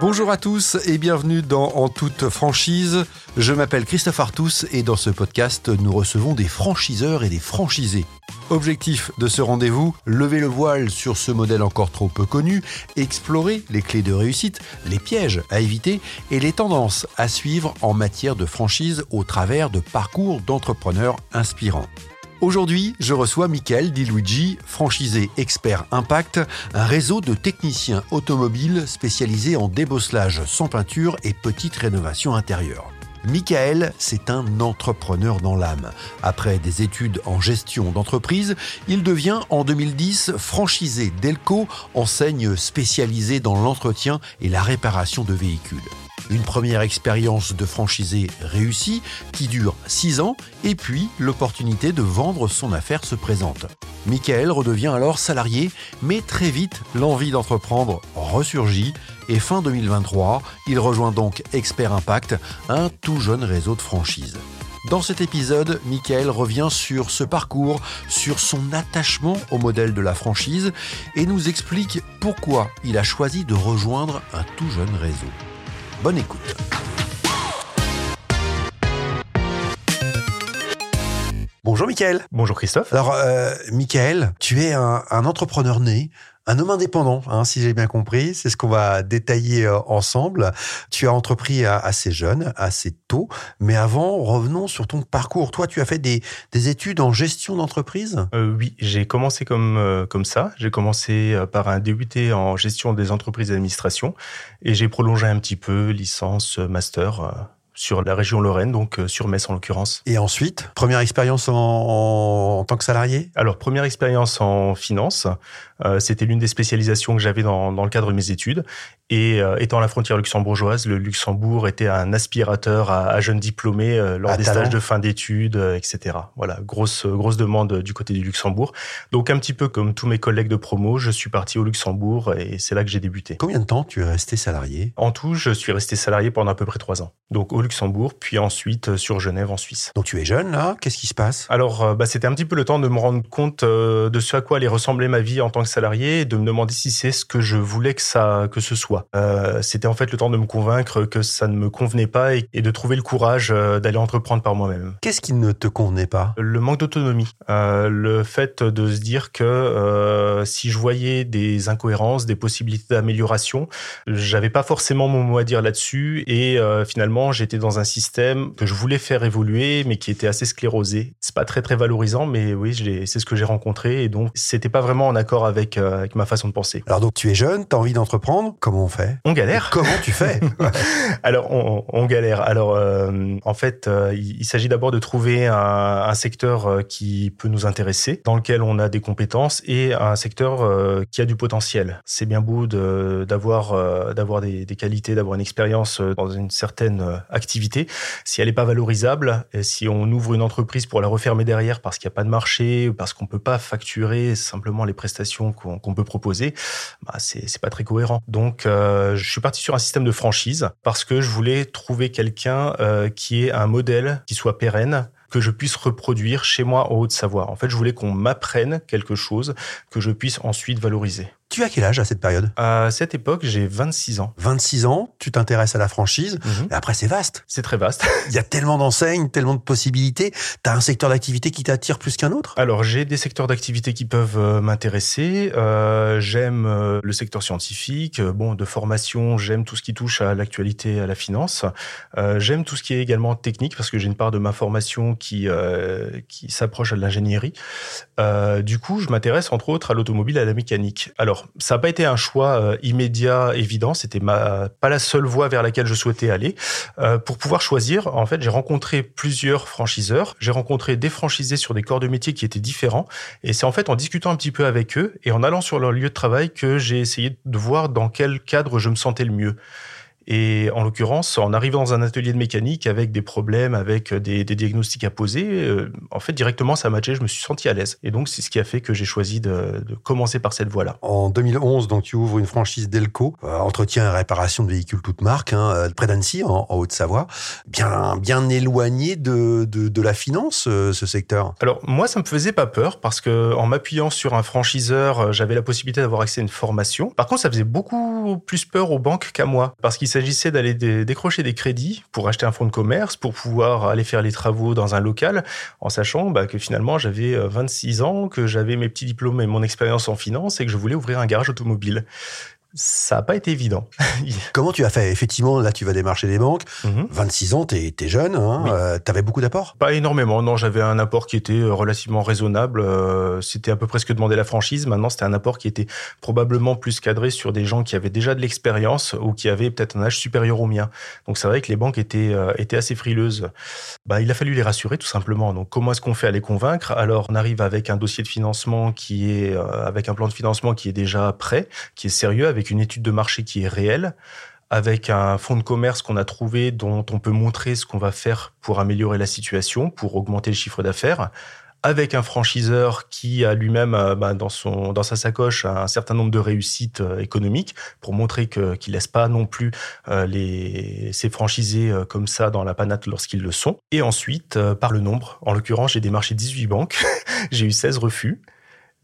Bonjour à tous et bienvenue dans En toute franchise. Je m'appelle Christophe Artus et dans ce podcast, nous recevons des franchiseurs et des franchisés. Objectif de ce rendez-vous, lever le voile sur ce modèle encore trop peu connu, explorer les clés de réussite, les pièges à éviter et les tendances à suivre en matière de franchise au travers de parcours d'entrepreneurs inspirants. Aujourd'hui, je reçois Michael Di Luigi, franchisé expert impact, un réseau de techniciens automobiles spécialisés en débosselage sans peinture et petite rénovation intérieure. Michael, c'est un entrepreneur dans l'âme. Après des études en gestion d'entreprise, il devient en 2010 franchisé Delco, enseigne spécialisée dans l'entretien et la réparation de véhicules. Une première expérience de franchisé réussie qui dure 6 ans et puis l'opportunité de vendre son affaire se présente. Michael redevient alors salarié, mais très vite l'envie d'entreprendre ressurgit et fin 2023, il rejoint donc Expert Impact, un tout jeune réseau de franchise. Dans cet épisode, Michael revient sur ce parcours, sur son attachement au modèle de la franchise et nous explique pourquoi il a choisi de rejoindre un tout jeune réseau. Bonne écoute. Bonjour Michael. Bonjour Christophe. Alors, euh, Michael, tu es un, un entrepreneur né, un homme indépendant, hein, si j'ai bien compris. C'est ce qu'on va détailler euh, ensemble. Tu as entrepris assez jeune, assez tôt. Mais avant, revenons sur ton parcours. Toi, tu as fait des, des études en gestion d'entreprise? Euh, Oui, j'ai commencé comme, euh, comme ça. J'ai commencé par un débuté en gestion des entreprises d'administration et j'ai prolongé un petit peu, licence, master sur la région Lorraine, donc sur Metz en l'occurrence. Et ensuite, première expérience en, en, en, tant que salarié? Alors, première expérience en finance. Euh, C'était l'une des spécialisations que j'avais dans, dans, le cadre de mes études. Et euh, étant à la frontière luxembourgeoise, le Luxembourg était un aspirateur à, à jeunes diplômés euh, lors à des talent. stages de fin d'études, etc. Voilà, grosse grosse demande du côté du Luxembourg. Donc un petit peu comme tous mes collègues de promo, je suis parti au Luxembourg et c'est là que j'ai débuté. Combien de temps tu es resté salarié? En tout, je suis resté salarié pendant à peu près trois ans. Donc au Luxembourg, puis ensuite sur Genève en Suisse. Donc tu es jeune là, qu'est-ce qui se passe? Alors bah, c'était un petit peu le temps de me rendre compte de ce à quoi allait ressembler ma vie en tant que salarié et de me demander si c'est ce que je voulais que ça que ce soit. Euh, c'était en fait le temps de me convaincre que ça ne me convenait pas et, et de trouver le courage euh, d'aller entreprendre par moi-même. Qu'est-ce qui ne te convenait pas? Le manque d'autonomie, euh, le fait de se dire que euh, si je voyais des incohérences, des possibilités d'amélioration, j'avais pas forcément mon mot à dire là-dessus et finalement j'étais dans un système que je voulais faire évoluer mais qui était assez sclérosé. C'est pas très très valorisant mais oui, c'est ce que j'ai rencontré et donc c'était pas vraiment en accord avec, euh, avec ma façon de penser. Alors donc tu es jeune, tu as envie d'entreprendre, comment on fait? On galère. Comment tu fais? Alors on, on, galère. Alors euh, en fait, euh, il, il s'agit d'abord de trouver un, un, secteur qui peut nous intéresser, dans lequel on a des compétences et un secteur qui a du potentiel. C'est bien beau d'avoir d'avoir des, des, qualités, d'avoir une expérience dans une certaine activité. Si elle n'est pas valorisable, et si on ouvre une entreprise pour la refermer derrière parce qu'il n'y a pas de marché, parce qu'on peut pas facturer simplement les prestations qu'on qu peut proposer, bah c'est pas très cohérent. Donc euh, je suis parti sur un système de franchise parce que je voulais trouver quelqu'un euh, qui ait un modèle qui soit pérenne que je puisse reproduire chez moi en Haute-Savoie. En fait, je voulais qu'on m'apprenne quelque chose que je puisse ensuite valoriser. Tu as quel âge à cette période? À cette époque, j'ai 26 ans. 26 ans, tu t'intéresses à la franchise, et après c'est vaste. C'est très vaste. Il y a tellement d'enseignes, tellement de possibilités. Tu as un secteur d'activité qui t'attire plus qu'un autre? Alors, j'ai des secteurs d'activité qui peuvent euh, m'intéresser. Euh, j'aime euh, le secteur scientifique, bon, de formation, j'aime tout ce qui touche à l'actualité, à la finance. Euh, j'aime tout ce qui est également technique, parce que j'ai une part de ma formation qui, euh, qui s'approche de l'ingénierie. Du coup, je m'intéresse entre autres à l'automobile à la mécanique. Alors, ça n'a pas été un choix euh, immédiat, évident. C'était pas la seule voie vers laquelle je souhaitais aller. Euh, pour pouvoir choisir, en fait, j'ai rencontré plusieurs franchiseurs. J'ai rencontré des franchisés sur des corps de métier qui étaient différents. Et c'est en fait en discutant un petit peu avec eux et en allant sur leur lieu de travail que j'ai essayé de voir dans quel cadre je me sentais le mieux. Et en l'occurrence, en arrivant dans un atelier de mécanique avec des problèmes, avec des, des diagnostics à poser, euh, en fait, directement, ça matchait, je me suis senti à l'aise. Et donc, c'est ce qui a fait que j'ai choisi de, de, commencer par cette voie-là. En 2011, donc, tu ouvres une franchise Delco, euh, entretien et réparation de véhicules toutes marques, hein, près d'Annecy, en, en Haute-Savoie. Bien, bien éloigné de, de, de la finance, euh, ce secteur. Alors, moi, ça me faisait pas peur parce que en m'appuyant sur un franchiseur, j'avais la possibilité d'avoir accès à une formation. Par contre, ça faisait beaucoup plus peur aux banques qu'à moi, parce qu'il s'agissait d'aller décrocher des crédits pour acheter un fonds de commerce, pour pouvoir aller faire les travaux dans un local, en sachant bah, que finalement j'avais 26 ans, que j'avais mes petits diplômes et mon expérience en finance et que je voulais ouvrir un garage automobile ça n'a pas été évident. Comment tu as fait? Effectivement, là, tu vas démarcher des banques. 26 mhm. ans, tu es, jeune. Hein, euh, tu avais beaucoup d'apports? Pas énormément. Non, j'avais un apport qui était euh, relativement raisonnable. Euh, c'était à peu près ce que demandait la franchise. Maintenant, c'était un apport qui était probablement plus cadré sur des gens qui avaient déjà de l'expérience ou qui avaient peut-être un âge supérieur au mien. Donc, c'est vrai que les banques étaient, étaient assez frileuses. Bah, il a fallu les rassurer, tout simplement. Donc, comment est-ce qu'on fait à les convaincre? Alors, on arrive avec un dossier de financement qui est, avec un plan de financement qui est déjà prêt, qui est sérieux, avec une étude de marché qui est réelle, avec un fonds de commerce qu'on a trouvé dont on peut montrer ce qu'on va faire pour améliorer la situation, pour augmenter le chiffre d'affaires, avec un franchiseur qui a lui-même euh, bah, dans, dans sa sacoche un certain nombre de réussites euh, économiques pour montrer qu'il laisse pas non plus euh, les, ses franchisés comme ça dans la panate lorsqu'ils le sont. Et ensuite, par le nombre, en l'occurrence, j'ai démarché 18 banques, j'ai eu 16 refus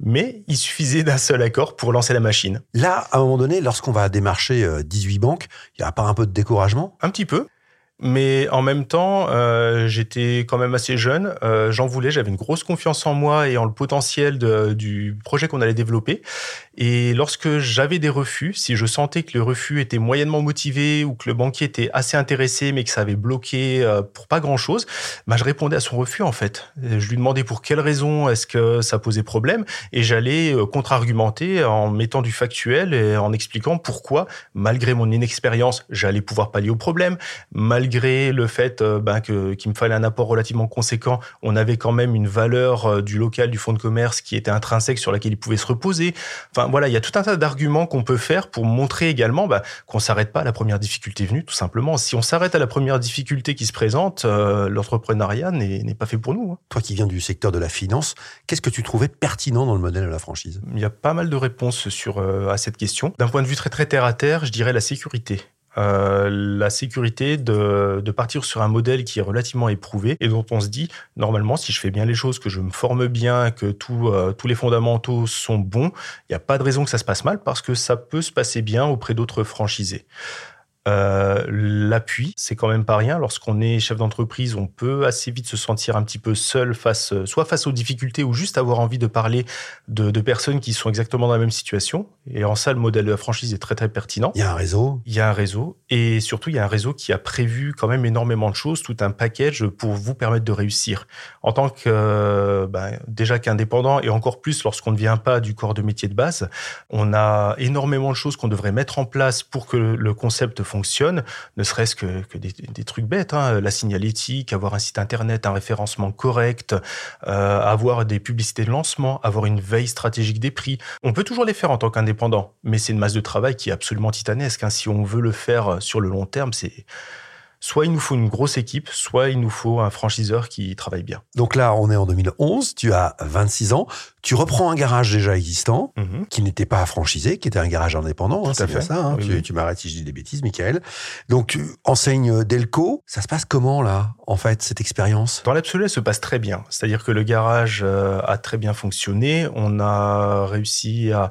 mais il suffisait d'un seul accord pour lancer la machine. Là, à un moment donné, lorsqu'on va démarcher 18 banques, il n'y a pas un peu de découragement? Un petit peu. Mais en même temps, euh, j'étais quand même assez jeune. Euh, J'en voulais, j'avais une grosse confiance en moi et en le potentiel du projet qu'on allait développer. Et lorsque j'avais des refus, si je sentais que le refus était moyennement motivé ou que le banquier était assez intéressé mais que ça avait bloqué euh, pour pas grand-chose, bah, je répondais à son refus en fait. Je lui demandais pour quelle raison est-ce que ça posait problème et j'allais contre-argumenter en mettant du factuel et en expliquant pourquoi, malgré mon inexpérience, j'allais pouvoir pallier au problème, le fait euh, ben, qu'il me fallait un apport relativement conséquent, on avait quand même une valeur euh, du local du fonds de commerce qui était intrinsèque sur laquelle il pouvait se reposer. Enfin voilà, il y a tout un tas d'arguments qu'on peut faire pour montrer également ben, qu'on s'arrête pas à la première difficulté venue, tout simplement. Si on s'arrête à la première difficulté qui se présente, euh, l'entrepreneuriat n'est pas fait pour nous. Hein. Toi qui viens du secteur de la finance, qu'est-ce que tu trouvais pertinent dans le modèle de la franchise? Il y a pas mal de réponses sur à cette question. D'un point de vue très très terre à terre, je dirais la sécurité. Euh, la sécurité de, de, partir sur un modèle qui est relativement éprouvé et dont on se dit, normalement, si je fais bien les choses, que je me forme bien, que tout, euh, tous les fondamentaux sont bons, il n'y a pas de raison que ça se passe mal parce que ça peut se passer bien auprès d'autres franchisés. Euh, L'appui, c'est quand même pas rien. Lorsqu'on est chef d'entreprise, on peut assez vite se sentir un petit peu seul face, soit face aux difficultés ou juste avoir envie de parler de, de, personnes qui sont exactement dans la même situation. Et en ça, le modèle de la franchise est très très pertinent. Il y a un réseau. Il y a un réseau. Et surtout, il y a un réseau qui a prévu quand même énormément de choses, tout un package pour vous permettre de réussir. En tant que, euh, ben, déjà qu'indépendant et encore plus lorsqu'on ne vient pas du corps de métier de base, on a énormément de choses qu'on devrait mettre en place pour que le concept fonctionne, ne serait-ce que, des, trucs bêtes, hein, la signalétique, avoir un site internet, un référencement correct, euh, avoir des publicités de lancement, avoir une veille stratégique des prix. On peut toujours les faire en tant qu'indépendant, mais c'est une masse de travail qui est absolument titanesque. Hein. Si on veut le faire sur le long terme, c'est soit il nous faut une grosse équipe, soit il nous faut un franchiseur qui travaille bien. Donc là, on est en 2011, tu as 26 ans, tu reprends un garage déjà existant, mhm. qui n'était pas franchisé, qui était un garage indépendant, hein, c'est bien ça. Hein. tu, m'arrêtes si je dis des bêtises, Michael. Donc tu enseignes Delco, ça se passe comment là, en fait, cette expérience? Dans l'absolu, elle se passe très bien. C'est-à-dire que le garage euh, a très bien fonctionné, on a réussi à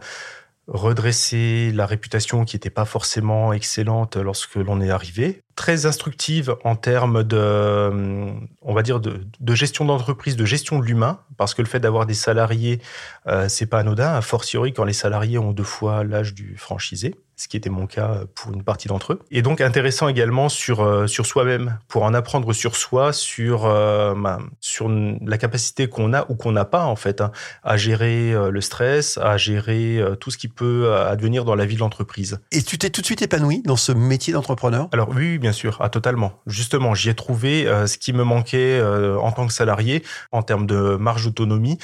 redresser la réputation qui n'était pas forcément excellente lorsque l'on est arrivé. Très instructive en termes de, euh, on va dire, de, gestion d'entreprise, de gestion de l'humain, parce que le fait d'avoir des salariés, euh, c'est pas anodin, a fortiori quand les salariés ont deux fois l'âge du franchisé ce qui était mon cas pour une partie d'entre eux. Et donc intéressant également sur, euh, sur soi-même, pour en apprendre sur soi, sur, euh, sur la capacité qu'on a ou qu'on n'a pas en fait, hein, à gérer euh, le stress, à gérer tout ce qui peut advenir dans la vie de l'entreprise. Et tu t'es tout de suite épanoui dans ce métier d'entrepreneur? Alors oui, bien sûr, ah, totalement. Justement, j'y ai trouvé ce qui me manquait en tant que salarié en termes de marge d'autonomie.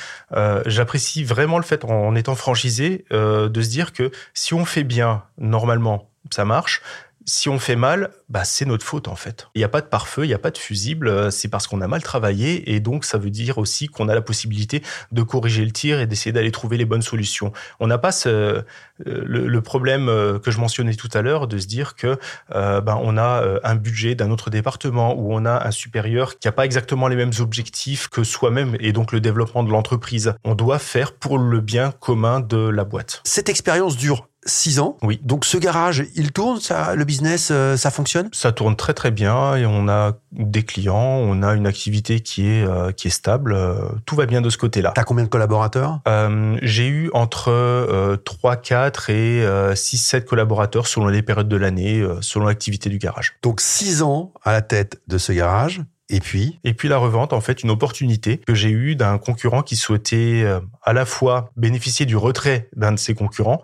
J'apprécie vraiment le fait, en étant franchisé, de se dire que si on fait bien normalement, ça marche. Si on fait mal, bah, c'est notre faute en fait. Il n'y a pas de pare-feu, il n'y a pas de fusible, euh, c'est parce qu'on a mal travaillé et donc ça veut dire aussi qu'on a la possibilité de corriger le tir et d'essayer d'aller trouver les bonnes solutions. On n'a pas euh, le, problème euh, que je mentionnais tout à l'heure de se dire que ben, on a un budget d'un autre département ou on a un supérieur qui n'a pas exactement les mêmes objectifs que soi-même et donc le développement de l'entreprise. On doit faire pour le bien commun de la boîte. Cette expérience dure 6 ans. Oui. Donc ce garage, il tourne, ça, le business, euh, ça fonctionne? Ça tourne très très bien et on a des clients, on a une activité qui est, euh, qui est stable. euh, tout va bien de ce côté-là. T'as combien de collaborateurs? J'ai eu entre euh, 3, 4 et euh, 6, 7 collaborateurs selon les périodes de l'année, selon l'activité du garage. Donc 6 ans à la tête de ce garage. Et puis, Et puis la revente, en fait, une opportunité que j'ai eue d'un concurrent qui souhaitait euh, à la fois bénéficier du retrait d'un de ses concurrents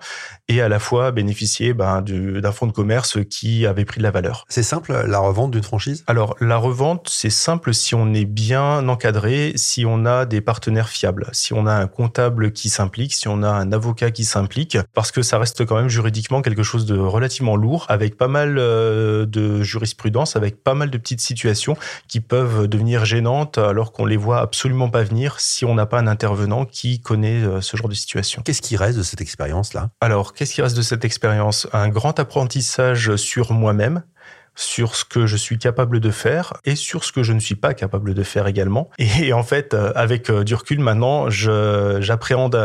et à la fois bénéficier ben, du- d'un fonds de commerce qui avait pris de la valeur. c'est simple, la revente d'une franchise? Alors, la revente, c'est simple si on est bien encadré, si on a des partenaires fiables, si on a un comptable qui s'implique, si on a un avocat qui s'implique, parce que ça reste quand même juridiquement quelque chose de relativement lourd, avec pas mal euh, de jurisprudence, avec pas mal de petites situations qui peuvent devenir gênantes alors qu'on les voit absolument pas venir si on n'a pas un intervenant qui connaît euh, ce genre de situation. Qu'est-ce qui reste de cette expérience-là? Alors, qu'est-ce qui reste de cette expérience? Un grand apprentissage sur moi-même sur ce que je suis capable de faire et sur ce que je ne suis pas capable de faire également. Et en fait, euh, avec euh, du recul maintenant, j'appréhende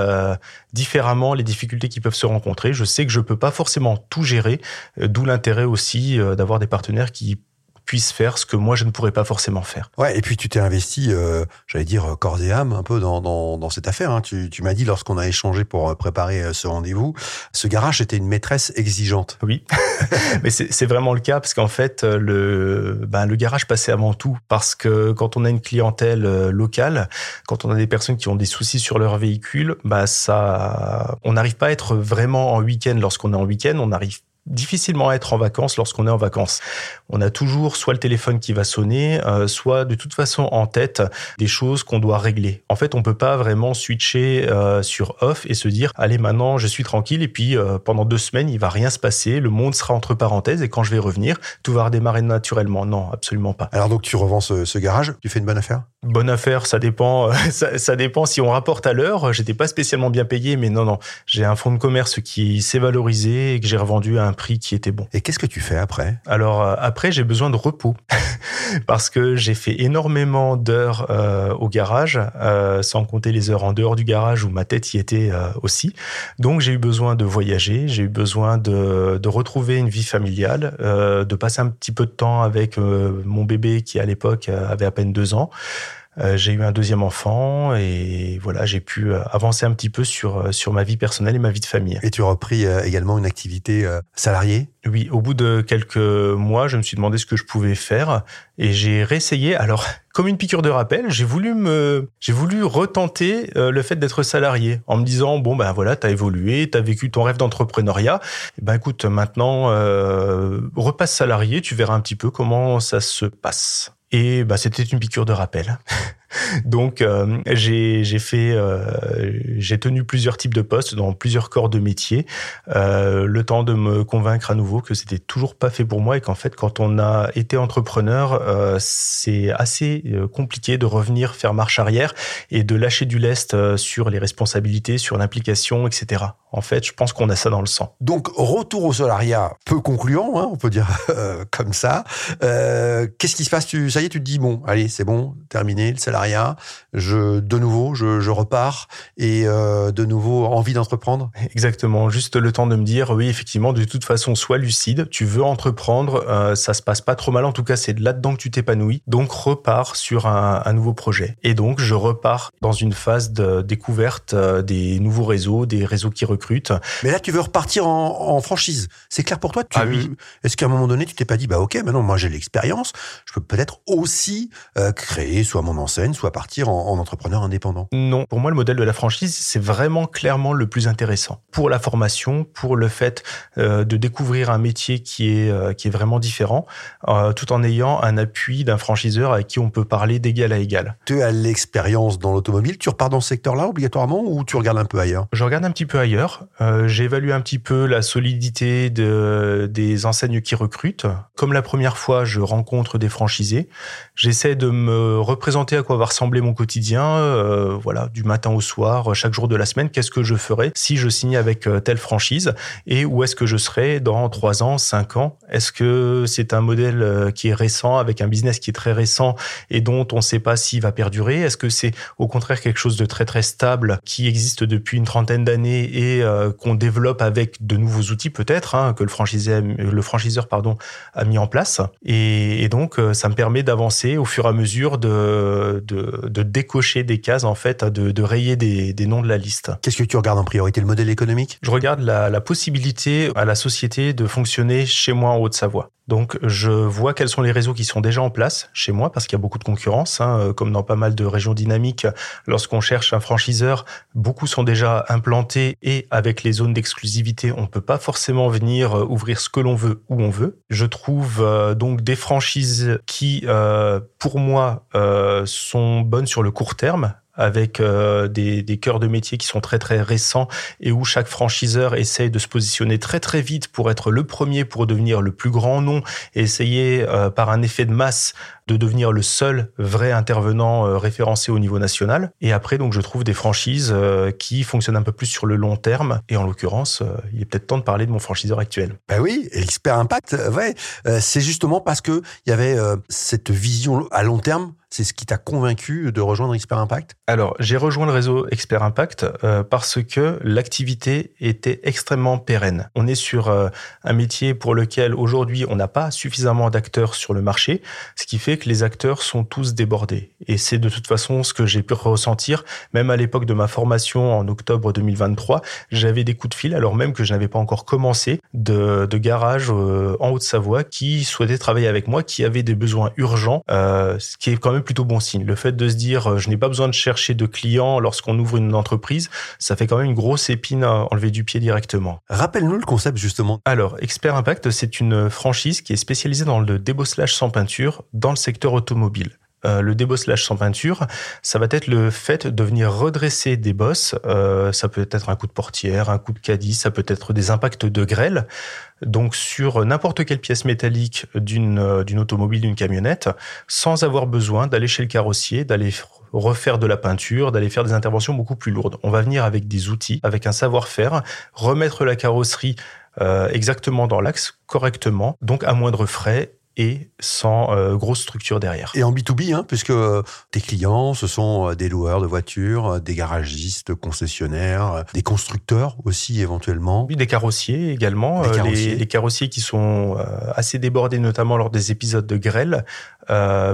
différemment les difficultés qui peuvent se rencontrer. Je sais que je peux pas forcément tout gérer, d'où l'intérêt aussi d'avoir des partenaires qui puissent faire ce que moi je ne pourrais pas forcément faire. Ouais, et puis tu t'es investi, euh, j'allais dire, corps et âme un peu dans, dans, dans cette affaire. hein. Tu, tu m'as dit lorsqu'on a échangé pour euh, préparer euh, ce rendez-vous, ce garage était une maîtresse exigeante. Oui, mais c'est vraiment le cas parce qu'en fait, euh, le, ben, le garage passait avant tout parce que quand on a une clientèle euh, locale, quand on a des personnes qui ont des soucis sur leur véhicule, bah ça, on n'arrive pas à être vraiment en week-end lorsqu'on est en week-end, on arrive difficilement à être en vacances lorsqu'on est en vacances. On a toujours soit le téléphone qui va sonner, euh, soit de toute façon en tête des choses qu'on doit régler. En fait, on peut pas vraiment switcher euh, sur off et se dire allez maintenant je suis tranquille et puis euh, pendant deux semaines il va rien se passer, le monde sera entre parenthèses et quand je vais revenir tout va redémarrer naturellement. Non, absolument pas. Alors donc tu revends ce, ce garage, tu fais une bonne affaire? Bonne affaire, ça dépend. Ça, ça dépend si on rapporte à l'heure. J'étais pas spécialement bien payé, mais non, non. J'ai un fonds de commerce qui s'est valorisé et que j'ai revendu à un prix qui était bon. Et qu'est-ce que tu fais après? Alors euh, après, j'ai besoin de repos parce que j'ai fait énormément d'heures euh, au garage, euh, sans compter les heures en dehors du garage où ma tête y était euh, aussi. Donc j'ai eu besoin de voyager, j'ai eu besoin de, de retrouver une vie familiale, de passer un petit peu de temps avec mon bébé qui à l'époque avait à peine deux ans. Euh, j'ai eu un deuxième enfant et voilà, j'ai pu euh, avancer un petit peu sur, euh, sur ma vie personnelle et ma vie de famille. Et tu as repris également une activité salariée? Oui, au bout de quelques mois, je me suis demandé ce que je pouvais faire et j'ai réessayé. Alors, comme une piqûre de rappel, j'ai voulu me, j'ai voulu retenter le fait d'être salarié en me disant bon ben voilà, t'as évolué, t'as vécu ton rêve d'entrepreneuriat. Eh Ben écoute, maintenant euh, repasse salarié, tu verras un petit peu comment ça se passe. Et bah, c'était une piqûre de rappel. Donc euh, j'ai fait euh, j'ai tenu plusieurs types de postes dans plusieurs corps de métier, euh, le temps de me convaincre à nouveau que c'était toujours pas fait pour moi et qu'en fait quand on a été entrepreneur, c'est assez compliqué de revenir faire marche arrière et de lâcher du lest sur les responsabilités, sur l'implication, etc. En fait, je pense qu'on a ça dans le sang. Donc retour au salariat, peu concluant, hein, on peut dire comme ça. Qu'est-ce qui se passe? Tu, Ça y est, tu te dis bon, allez, c'est bon, terminé le salariat. Je de nouveau, je, je repars et euh, de nouveau envie d'entreprendre. Exactement, juste le temps de me dire, oui, effectivement, de toute façon, sois lucide, tu veux entreprendre, euh, ça se passe pas trop mal, en tout cas, c'est là-dedans que tu t'épanouis, donc repars sur un, un nouveau projet. Et donc, je repars dans une phase de découverte euh, des nouveaux réseaux, des réseaux qui recrutent. Mais là, tu veux repartir en, en franchise. C'est clair pour toi tu, Ah oui. Est-ce qu'à un moment donné, tu t'es pas dit, bah ok, maintenant moi j'ai l'expérience, je peux peut-être aussi euh, créer soit mon enseigne, soit partir en, en entrepreneur indépendant. Non, pour moi, le modèle de la franchise, c'est vraiment clairement le plus intéressant. Pour la formation, pour le fait euh, de découvrir un métier qui est, euh, qui est vraiment différent, euh, tout en ayant un appui d'un franchiseur avec qui on peut parler d'égal à égal. Tu as l'expérience dans l'automobile, tu repars dans ce secteur-là obligatoirement ou tu regardes un peu ailleurs? Je regarde un petit peu ailleurs. J'évalue un petit peu la solidité de, des enseignes qui recrutent. Comme la première fois, je rencontre des franchisés. J'essaie de me représenter à quoi ressembler mon quotidien, euh, voilà, du matin au soir, chaque jour de la semaine, qu'est-ce que je ferais si je signe avec euh, telle franchise et où est-ce que je serais dans trois ans, cinq ans? Est-ce que c'est un modèle euh, qui est récent, avec un business qui est très récent et dont on ne sait pas s'il va perdurer? Est-ce que c'est au contraire quelque chose de très très stable qui existe depuis une trentaine d'années et qu'on développe avec de nouveaux outils peut-être hein, que le franchiseur, pardon a mis en place? Et, donc ça me permet d'avancer au fur et à mesure de, de décocher des cases, en fait, de, de rayer des, des, noms de la liste. Qu'est-ce que tu regardes en priorité Le modèle économique? Je regarde la, la possibilité à la société de fonctionner chez moi en Haute-Savoie. Donc, je vois quels sont les réseaux qui sont déjà en place chez moi, parce qu'il y a beaucoup de concurrence, hein, euh, comme dans pas mal de régions dynamiques. Lorsqu'on cherche un franchiseur, beaucoup sont déjà implantés et avec les zones d'exclusivité, on ne peut pas forcément venir euh, ouvrir ce que l'on veut où on veut. Je trouve euh, donc des franchises qui, pour moi, sont bonnes sur le court terme, avec euh, des, cœurs de métier qui sont très très récents et où chaque franchiseur essaye de se positionner très très vite pour être le premier, pour devenir le plus grand nom et essayer euh, par un effet de masse de devenir le seul vrai intervenant euh, référencé au niveau national. Et après, donc, je trouve des franchises qui fonctionnent un peu plus sur le long terme. Et en l'occurrence, il est peut-être temps de parler de mon franchiseur actuel. Ben oui, Expert Impact, ouais, c'est justement parce que il y avait cette vision à long terme c'est ce qui t'a convaincu de rejoindre Expert Impact? Alors, j'ai rejoint le réseau Expert Impact euh, parce que l'activité était extrêmement pérenne. On est sur euh, un métier pour lequel aujourd'hui on n'a pas suffisamment d'acteurs sur le marché, ce qui fait que les acteurs sont tous débordés. Et c'est de toute façon ce que j'ai pu ressentir, même à l'époque de ma formation en octobre 2023, j'avais des coups de fil, alors même que je n'avais pas encore commencé, de, de garage euh, en Haute-Savoie qui souhaitaient travailler avec moi, qui avaient des besoins urgents, ce qui est quand même plutôt bon signe. Le fait de se dire, euh, je n'ai pas besoin de chercher de clients lorsqu'on ouvre une entreprise, ça fait quand même une grosse épine à enlever du pied directement. Rappelle-nous le concept justement. Alors, Expert Impact, c'est une franchise qui est spécialisée dans le débosselage sans peinture dans le secteur automobile. Euh, le débosselage sans peinture, ça va être le fait de venir redresser des bosses. Euh, ça peut être un coup de portière, un coup de caddie, ça peut être des impacts de grêle. Donc sur n'importe quelle pièce métallique d'une euh, d'une automobile, d'une camionnette, sans avoir besoin d'aller chez le carrossier, d'aller refaire de la peinture, d'aller faire des interventions beaucoup plus lourdes. On va venir avec des outils, avec un savoir-faire, remettre la carrosserie exactement dans l'axe, correctement, donc à moindre frais et sans euh, grosse structure derrière. Et en B2B, hein, puisque euh, tes clients, ce sont euh, des loueurs de voitures, des garagistes, concessionnaires, des constructeurs aussi éventuellement. Oui, des carrossiers également. Des carrossiers. Les, carrossiers qui sont assez débordés, notamment lors des épisodes de grêle,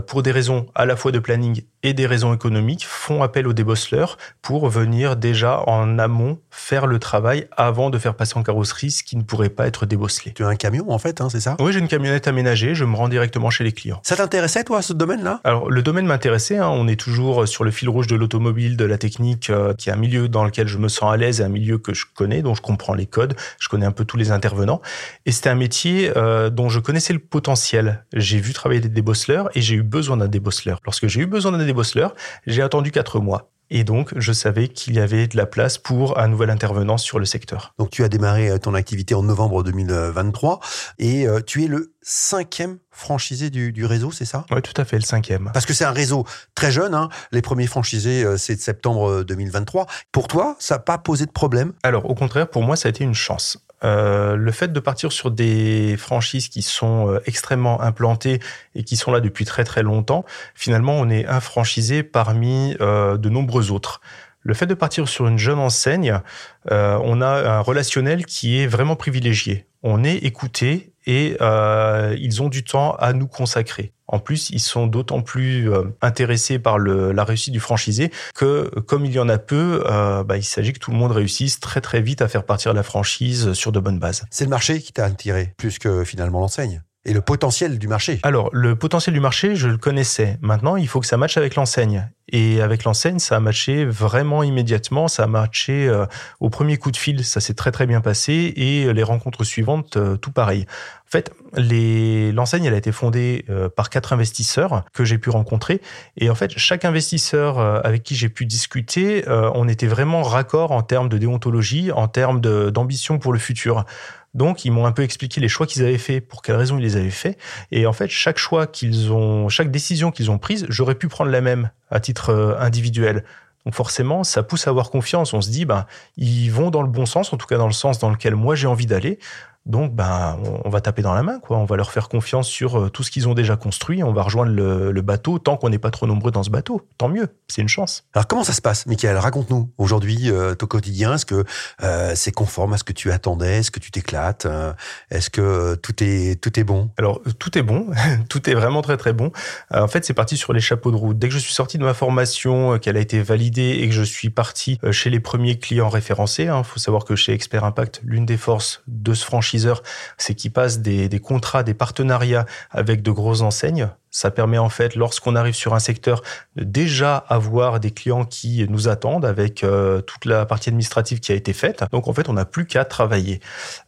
pour des raisons à la fois de planning et des raisons économiques, font appel aux débosseleurs pour venir déjà en amont faire le travail avant de faire passer en carrosserie ce qui ne pourrait pas être débosselé. Tu as un camion en fait, hein, c'est ça? Oui, j'ai une camionnette aménagée. Je me rends directement chez les clients. Ça t'intéressait, toi, ce domaine-là? Alors, le domaine m'intéressait. Hein. On est toujours sur le fil rouge de l'automobile, de la technique, euh, qui est un milieu dans lequel je me sens à l'aise et un milieu que je connais, dont je comprends les codes. Je connais un peu tous les intervenants. Et c'était un métier euh, dont je connaissais le potentiel. J'ai vu travailler des débosseleurs et j'ai eu besoin d'un débosseleur. Lorsque j'ai eu besoin d'un débosseleur, j'ai attendu quatre mois. Et donc, je savais qu'il y avait de la place pour un nouvel intervenant sur le secteur. Donc, tu as démarré euh, ton activité en novembre 2023 et euh, tu es le cinquième franchisé du, réseau, c'est ça? Oui, tout à fait, le cinquième. Parce que c'est un réseau très jeune. Hein. Les premiers franchisés, euh, c'est de septembre 2023. Pour toi, ça n'a pas posé de problème? Alors, au contraire, pour moi, ça a été une chance. Euh, le fait de partir sur des franchises qui sont euh, extrêmement implantées et qui sont là depuis très très longtemps, finalement, on est un franchisé parmi euh, de nombreux autres. Le fait de partir sur une jeune enseigne, on a un relationnel qui est vraiment privilégié. On est écouté et ils ont du temps à nous consacrer. En plus, ils sont d'autant plus euh, intéressés par la réussite du franchisé que, comme il y en a peu, euh, bah, il s'agit que tout le monde réussisse très très vite à faire partir la franchise sur de bonnes bases. C'est le marché qui t'a attiré, plus que finalement l'enseigne et le potentiel du marché. Alors, le potentiel du marché, je le connaissais. Maintenant, il faut que ça matche avec l'enseigne. Et avec l'enseigne, ça a matché vraiment immédiatement. Ça a matché euh, au premier coup de fil. Ça s'est très très bien passé. Et les rencontres suivantes, euh, tout pareil. En fait, l'enseigne, elle a été fondée euh, par quatre investisseurs que j'ai pu rencontrer. Et en fait, chaque investisseur avec qui j'ai pu discuter, on était vraiment raccord en termes de déontologie, en termes d'ambition pour le futur. Donc, ils m'ont un peu expliqué les choix qu'ils avaient faits, pour quelles raisons ils les avaient faits. Et en fait, chaque choix qu'ils ont, chaque décision qu'ils ont prise, j'aurais pu prendre la même à titre euh, individuel. Donc forcément, ça pousse à avoir confiance. On se dit, ben, ils vont dans le bon sens, en tout cas dans le sens dans lequel moi j'ai envie d'aller. Donc, ben, on va taper dans la main, quoi. On va leur faire confiance sur euh, tout ce qu'ils ont déjà construit. On va rejoindre le, bateau tant qu'on n'est pas trop nombreux dans ce bateau. Tant mieux, c'est une chance. Alors, comment ça se passe, Michael? Raconte-nous aujourd'hui euh, ton quotidien. Est-ce que euh, c'est conforme à ce que tu attendais? Est-ce que tu t'éclates? Est-ce que tout est tout est bon? Alors, tout est bon. tout est vraiment très très bon. en fait, c'est parti sur les chapeaux de route. Dès que je suis sorti de ma formation, qu'elle a été validée et que je suis parti chez les premiers clients référencés. Il hein, faut savoir que chez Expert Impact, l'une des forces de ce franchise c'est qu'ils passent des, des contrats, des partenariats avec de grosses enseignes ça permet en fait, lorsqu'on arrive sur un secteur, de déjà avoir des clients qui nous attendent avec euh, toute la partie administrative qui a été faite. Donc en fait, on n'a plus qu'à travailler.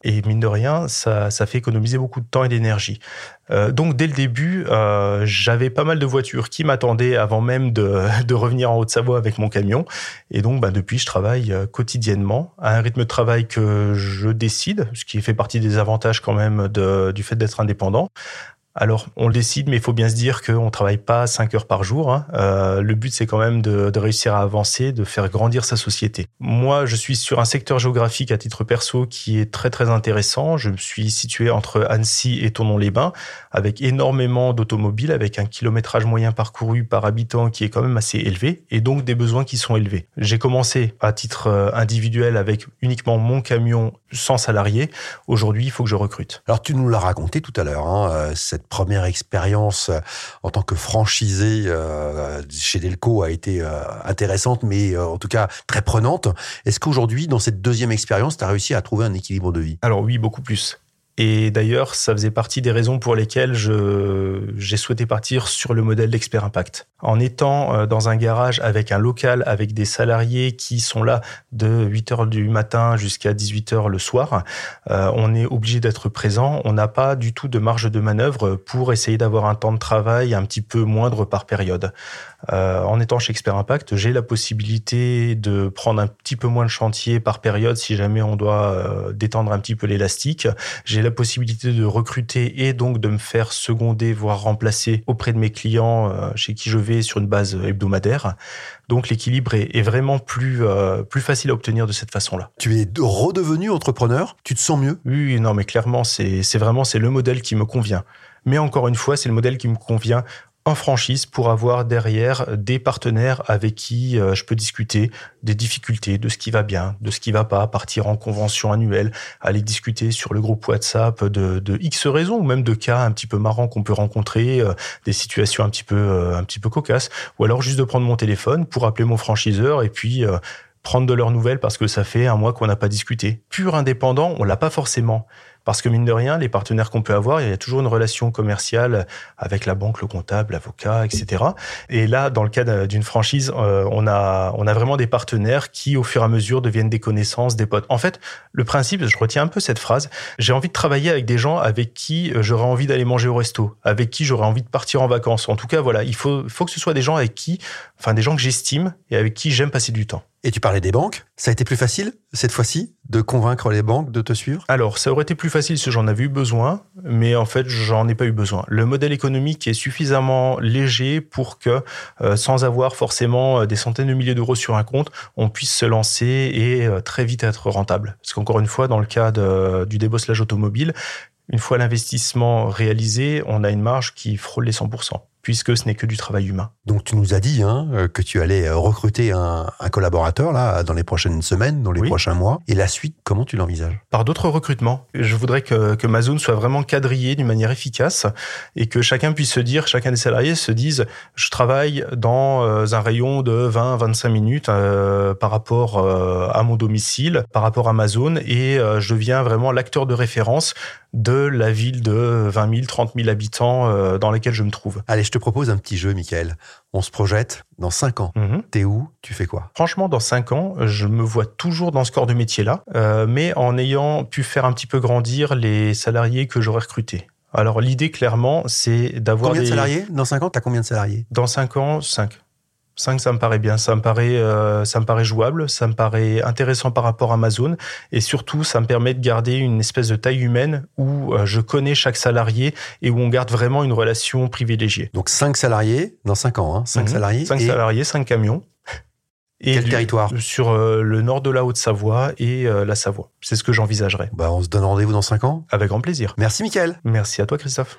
Et mine de rien, ça, fait économiser beaucoup de temps et d'énergie. Euh, donc dès le début, euh, j'avais pas mal de voitures qui m'attendaient avant même de, revenir en Haute-Savoie avec mon camion. Et donc bah, depuis, je travaille quotidiennement à un rythme de travail que je décide, ce qui fait partie des avantages quand même du fait d'être indépendant, alors, on le décide, mais il faut bien se dire qu'on ne travaille pas 5 heures par jour. Hein. Euh, le but, c'est quand même de, réussir à avancer, de faire grandir sa société. Moi, je suis sur un secteur géographique à titre perso qui est très très intéressant. Je me suis situé entre Annecy et Tournon-les-Bains, avec énormément d'automobiles, avec un kilométrage moyen parcouru par habitant qui est quand même assez élevé, et donc des besoins qui sont élevés. J'ai commencé à titre euh, individuel avec uniquement mon camion sans salarié. Aujourd'hui, il faut que je recrute. Alors, tu nous l'as raconté tout à l'heure, hein, euh, première expérience euh, en tant que franchisé euh, chez Delco a été euh, intéressante, mais en tout cas très prenante. Est-ce qu'aujourd'hui, dans cette deuxième expérience, tu as réussi à trouver un équilibre de vie? Alors oui, beaucoup plus. Et d'ailleurs, ça faisait partie des raisons pour lesquelles j'ai souhaité partir sur le modèle d'Expert Impact. En étant euh, dans un garage avec un local, avec des salariés qui sont là de 8 heures du matin jusqu'à 18 heures le soir, euh, on est obligé d'être présent. On n'a pas du tout de marge de manœuvre pour essayer d'avoir un temps de travail un petit peu moindre par période. Euh, en étant chez Expert Impact, j'ai la possibilité de prendre un petit peu moins de chantier par période si jamais on doit détendre un petit peu l'élastique. J'ai la possibilité de recruter et donc de me faire seconder, voire remplacer auprès de mes clients euh, chez qui je vais sur une base hebdomadaire. Donc l'équilibre est, vraiment plus, euh, plus facile à obtenir de cette façon-là. Tu es redevenu entrepreneur Tu te sens mieux? Oui, non, mais clairement, c'est vraiment c'est le modèle qui me convient. Mais encore une fois, c'est le modèle qui me convient en franchise pour avoir derrière des partenaires avec qui euh, je peux discuter des difficultés, de ce qui va bien, de ce qui va pas, partir en convention annuelle, aller discuter sur le groupe WhatsApp de, X raisons ou même de cas un petit peu marrants qu'on peut rencontrer, euh, des situations un petit peu euh, un petit peu cocasses, ou alors juste de prendre mon téléphone pour appeler mon franchiseur et puis prendre de leurs nouvelles parce que ça fait un mois qu'on n'a pas discuté. Pur indépendant, on l'a pas forcément. Parce que mine de rien, les partenaires qu'on peut avoir, il y a toujours une relation commerciale avec la banque, le comptable, l'avocat, etc. Et là, dans le cas d'une franchise, euh, on a on a vraiment des partenaires qui, au fur et à mesure, deviennent des connaissances, des potes. En fait, le principe, je retiens un peu cette phrase. J'ai envie de travailler avec des gens avec qui euh, j'aurais envie d'aller manger au resto, avec qui j'aurais envie de partir en vacances. En tout cas, voilà, il faut faut que ce soit des gens avec qui, enfin des gens que j'estime et avec qui j'aime passer du temps. Et tu parlais des banques. Ça a été plus facile cette fois-ci de convaincre les banques de te suivre? Alors, ça aurait été plus facile si j'en avais eu besoin, mais en fait, j'en ai pas eu besoin. Le modèle économique est suffisamment léger pour que, euh, sans avoir forcément euh, des centaines de milliers d'euros sur un compte, on puisse se lancer et euh, très vite être rentable. Parce qu'encore une fois, dans le cas du débosselage automobile, une fois l'investissement réalisé, on a une marge qui frôle les 100% puisque ce n'est que du travail humain. Donc tu nous as dit hein, euh, que tu allais euh, recruter un, collaborateur là dans les prochaines semaines, dans les prochains mois. Et la suite, comment tu l'envisages? Par d'autres recrutements. Je voudrais que, que ma zone soit vraiment quadrillée d'une manière efficace et que chacun puisse se dire, chacun des salariés se dise, je travaille dans euh, un rayon de 20-25 minutes par rapport à mon domicile, par rapport à ma zone, et je deviens vraiment l'acteur de référence de la ville de 20 000, 30 000 habitants dans laquelle je me trouve. Allez, je te propose un petit jeu, Michael. On se projette dans 5 ans. Mhm. T'es où? Tu fais quoi? Franchement, dans 5 ans, je me vois toujours dans ce corps de métier-là, euh, mais en ayant pu faire un petit peu grandir les salariés que j'aurais recrutés. Alors l'idée, clairement, c'est d'avoir Combien de salariés? Dans 5 ans, t'as combien de salariés? Dans 5 ans, 5. 5, ça me paraît bien. Ça me paraît, euh, ça me paraît jouable. Ça me paraît intéressant par rapport à Amazon. Et surtout, ça me permet de garder une espèce de taille humaine où euh, je connais chaque salarié et où on garde vraiment une relation privilégiée. Donc 5 salariés dans 5 ans. Hein. 5 Mhm. salariés. Cinq et salariés, 5 camions. Et Quel du- territoire Sur euh, le nord de la Haute-Savoie et la Savoie. C'est ce que j'envisagerais. bah, On se donne rendez-vous dans 5 ans. Avec grand plaisir. Merci Mickaël. Merci à toi, Christophe.